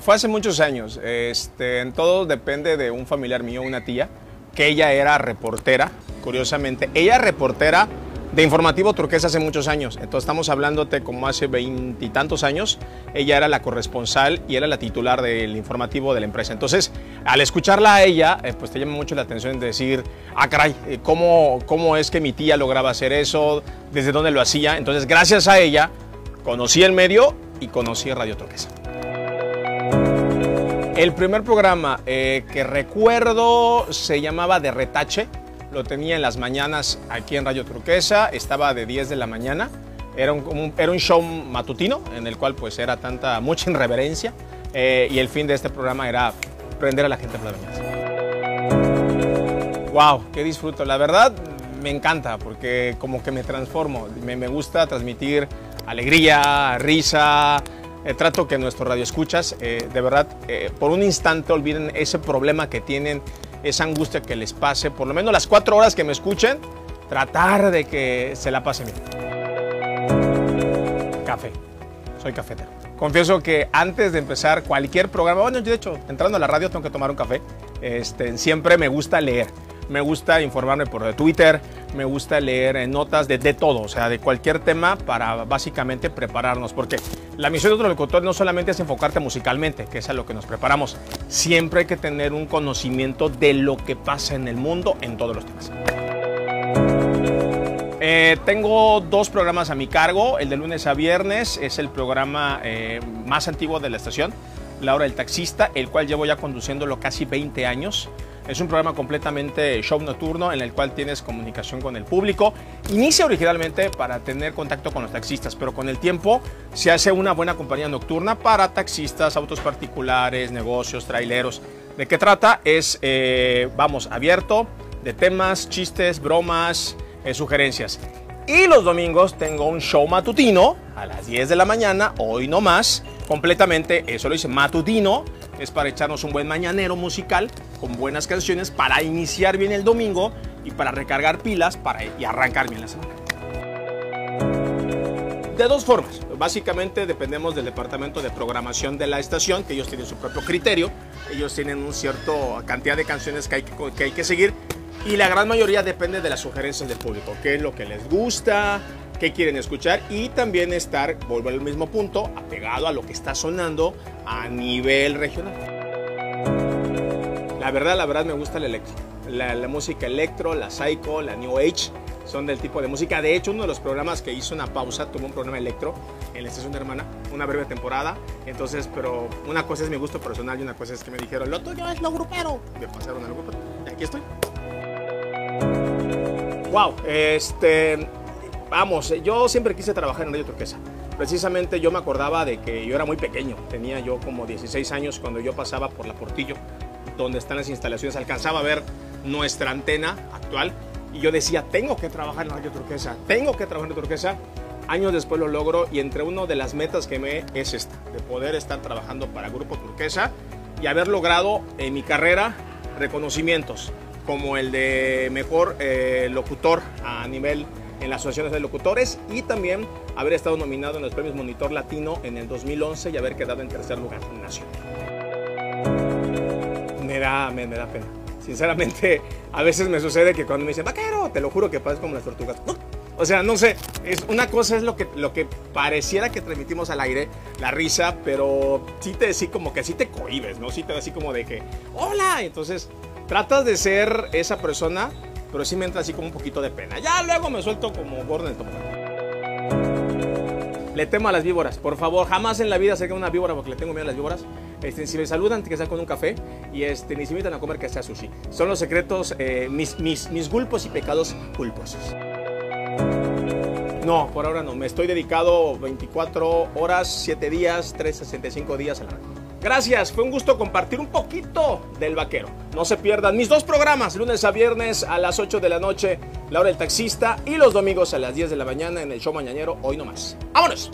Fue hace muchos años. Este, en todo depende de un familiar mío, una tía, que ella era reportera, curiosamente. Ella reportera de Informativo Turquesa hace muchos años. Entonces estamos hablándote como hace veintitantos años. Ella era la corresponsal y era la titular del informativo de la empresa. Entonces, al escucharla a ella, eh, pues te llama mucho la atención de decir, ah, caray, eh, ¿cómo, ¿cómo es que mi tía lograba hacer eso? ¿Desde dónde lo hacía? Entonces, gracias a ella, conocí el medio y conocí Radio Turquesa. El primer programa eh, que recuerdo se llamaba De Retache lo tenía en las mañanas aquí en Radio Turquesa, estaba de 10 de la mañana. Era un, era un show matutino en el cual pues era tanta, mucha irreverencia eh, y el fin de este programa era prender a la gente mañana. ¡Wow! ¡Qué disfruto! La verdad me encanta porque como que me transformo, me gusta transmitir alegría, risa, eh, trato que nuestros radioescuchas, eh, de verdad, eh, por un instante olviden ese problema que tienen esa angustia que les pase, por lo menos las cuatro horas que me escuchen, tratar de que se la pasen bien. Café, soy cafetero. Confieso que antes de empezar cualquier programa, bueno, yo de hecho, entrando a la radio tengo que tomar un café, este, siempre me gusta leer me gusta informarme por Twitter, me gusta leer notas de, de, todo, o sea, de cualquier tema para básicamente prepararnos, porque la misión de otro locutor no solamente es enfocarte musicalmente, que es a lo que nos preparamos, siempre hay que tener un conocimiento de lo que pasa en el mundo en todos los temas. Eh, tengo dos programas a mi cargo, el de lunes a viernes es el programa eh, más antiguo de la estación, La Hora del Taxista, el cual llevo ya conduciéndolo casi 20 años. Es un programa completamente show nocturno en el cual tienes comunicación con el público. Inicia originalmente para tener contacto con los taxistas, pero con el tiempo se hace una buena compañía nocturna para taxistas, autos particulares, negocios, traileros. ¿De qué trata? Es, eh, vamos, abierto de temas, chistes, bromas, eh, sugerencias. Y los domingos tengo un show matutino a las 10 de la mañana, hoy no más, completamente, eso lo hice matutino, es para echarnos un buen mañanero musical con buenas canciones para iniciar bien el domingo y para recargar pilas para, y arrancar bien la semana. De dos formas. Básicamente dependemos del departamento de programación de la estación, que ellos tienen su propio criterio. Ellos tienen una cierta cantidad de canciones que hay que, que hay que seguir. Y la gran mayoría depende de las sugerencias del público. ¿Qué es lo que les gusta? ¿Qué quieren escuchar? Y también estar, volver al mismo punto, apegado a lo que está sonando a nivel regional. La verdad, la verdad me gusta el electro. La, música electro, la psycho, la new age son del tipo de música. De hecho, uno de los programas que hizo una pausa tuvo un programa electro en la estación de hermana, una breve temporada. Entonces, pero una cosa es mi gusto personal y una cosa es que me dijeron, lo tuyo es lo grupero. Me pasaron al grupo y aquí estoy. Wow, este, vamos, yo siempre quise trabajar en Radio Turquesa. Precisamente yo me acordaba de que yo era muy pequeño, tenía yo como 16 años cuando yo pasaba por la Portillo donde están las instalaciones, alcanzaba a ver nuestra antena actual y yo decía, tengo que trabajar en Radio Turquesa, tengo que trabajar en Turquesa. Años después lo logro y entre una de las metas que me es esta, de poder estar trabajando para Grupo Turquesa y haber logrado en mi carrera reconocimientos como el de mejor eh, locutor a nivel en las asociaciones de locutores y también haber estado nominado en los premios Monitor Latino en el 2011 y haber quedado en tercer lugar nacional me da, me, da pena. Sinceramente, a veces me sucede que cuando me dicen, vaquero, te lo juro que parece como las tortugas. O sea, no sé, es, una cosa es lo que, lo que pareciera que transmitimos al aire, la risa, pero sí te sí como que así te cohibes, ¿no? Sí te así como de que, hola, entonces tratas de ser esa persona, pero sí me entra así como un poquito de pena. Ya luego me suelto como gordo en el Le temo a las víboras, por favor, jamás en la vida que una víbora porque le tengo miedo a las víboras. Este, si me saludan, que sea con un café y este, ni se invitan a comer que sea sushi. Son los secretos, eh, mis, mis, mis gulpos y pecados culposos. No, por ahora no. Me estoy dedicado 24 horas, 7 días, 365 días a la Gracias, fue un gusto compartir un poquito del vaquero. No se pierdan mis dos programas, lunes a viernes a las 8 de la noche, La Hora del Taxista, y los domingos a las 10 de la mañana en el show mañanero, hoy no más. ¡Vámonos!